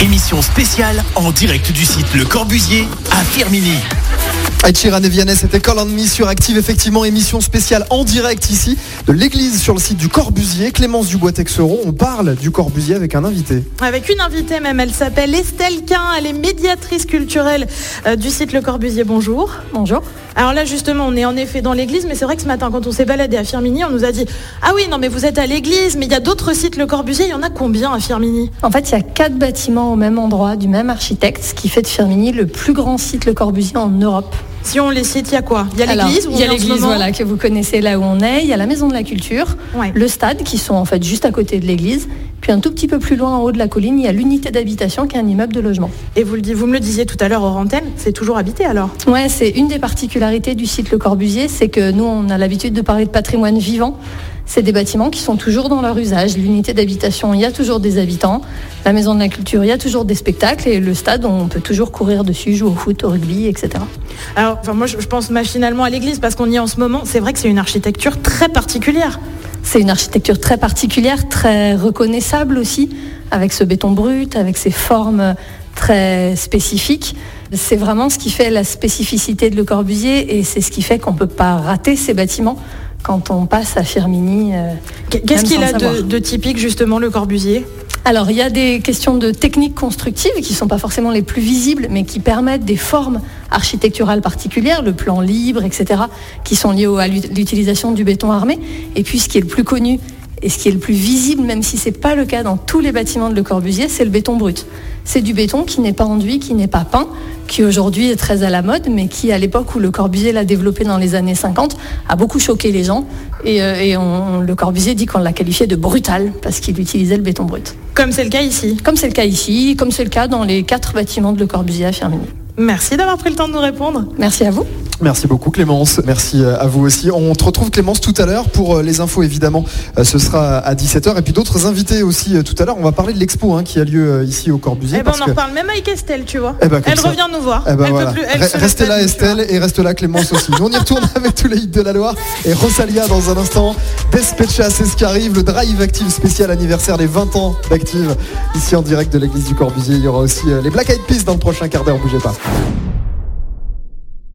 Émission spéciale en direct du site Le Corbusier à Firmini. Ed Sheeran et Vianney, c'était Call on Me sur Active, effectivement, émission spéciale en direct ici de l'église sur le site du Corbusier. Clémence Dubois-Texeron, on parle du Corbusier avec un invité. Avec une invitée même, elle s'appelle Estelle Quin, elle est médiatrice culturelle euh, du site Le Corbusier. Bonjour. Bonjour. Alors là justement, on est en effet dans l'église, mais c'est vrai que ce matin, quand on s'est baladé à Firmini, on nous a dit Ah oui, non mais vous êtes à l'église, mais il y a d'autres sites Le Corbusier, il y en a combien à Firmini En fait, il y a quatre bâtiments au même endroit, du même architecte, ce qui fait de Firmini le plus grand site Le Corbusier en Europe. Si on les cite, il y a quoi? Il y a l'église Il y a l'église voilà, que vous connaissez là où on est. Il y a la maison de la culture, Ouais. le stade qui sont en fait juste à côté de l'église. Puis un tout petit peu plus loin en haut de la colline, il y a l'unité d'habitation qui est un immeuble de logement. Et vous, le, vous me le disiez tout à l'heure hors antenne, c'est toujours habité alors? Ouais, c'est une des particularités du site Le Corbusier, c'est que nous on a l'habitude de parler de patrimoine vivant. C'est des bâtiments qui sont toujours dans leur usage. L'unité d'habitation, il y a toujours des habitants. La maison de la culture, il y a toujours des spectacles. Et le stade, on peut toujours courir dessus, jouer au foot, au rugby, etc. Alors, enfin, moi je, je pense machinalement à l'église parce qu'on y est en ce moment. C'est vrai que c'est une architecture très particulière. C'est une architecture très particulière, très reconnaissable aussi, avec ce béton brut, avec ses formes très spécifiques. C'est vraiment ce qui fait la spécificité de Le Corbusier et c'est ce qui fait qu'on ne peut pas rater ces bâtiments quand on passe à Firmini. euh, Qu'est-ce qu'il a de typique justement Le Corbusier? Alors, il y a des questions de techniques constructives qui ne sont pas forcément les plus visibles, mais qui permettent des formes architecturales particulières, le plan libre, etc., qui sont liées à l'ut- l'utilisation du béton armé. Et puis, ce qui est le plus connu et ce qui est le plus visible, même si ce n'est pas le cas dans tous les bâtiments de Le Corbusier, c'est le béton brut. C'est du béton qui n'est pas enduit, qui n'est pas peint, qui aujourd'hui est très à la mode, mais qui, à l'époque où Le Corbusier l'a développé dans les années 50, a beaucoup choqué les gens. Et, euh, et on- Le Corbusier dit qu'on l'a qualifié de brutal, parce qu'il utilisait le béton brut. Comme c'est le cas ici. Comme c'est le cas ici, comme c'est le cas dans les quatre bâtiments de Le Corbusier à Firmini. Merci d'avoir pris le temps de nous répondre. Merci à vous. Merci beaucoup Clémence, merci euh, à vous aussi. On te retrouve Clémence tout à l'heure pour euh, les infos évidemment, Euh, ce sera à 17h et puis d'autres invités aussi tout à l'heure. On va parler de l'expo hein, qui a lieu ici au Corbusier. Eh ben, on en que- reparle même avec Estelle, tu vois. Eh ben, elle ça. revient nous voir. Eh ben elle voilà. peut plus, elle Re- se Restez là Estelle et reste là Clémence aussi. Nous on y retourne avec tous les hits de la Loire et Rosalia dans un instant. Despecha c'est ce qui arrive, le Drive Active spécial anniversaire des 20 ans d'Active ici en direct de l'église du Corbusier. Il y aura aussi les Black Eyed Peas dans le prochain quart d'heure, bougez pas.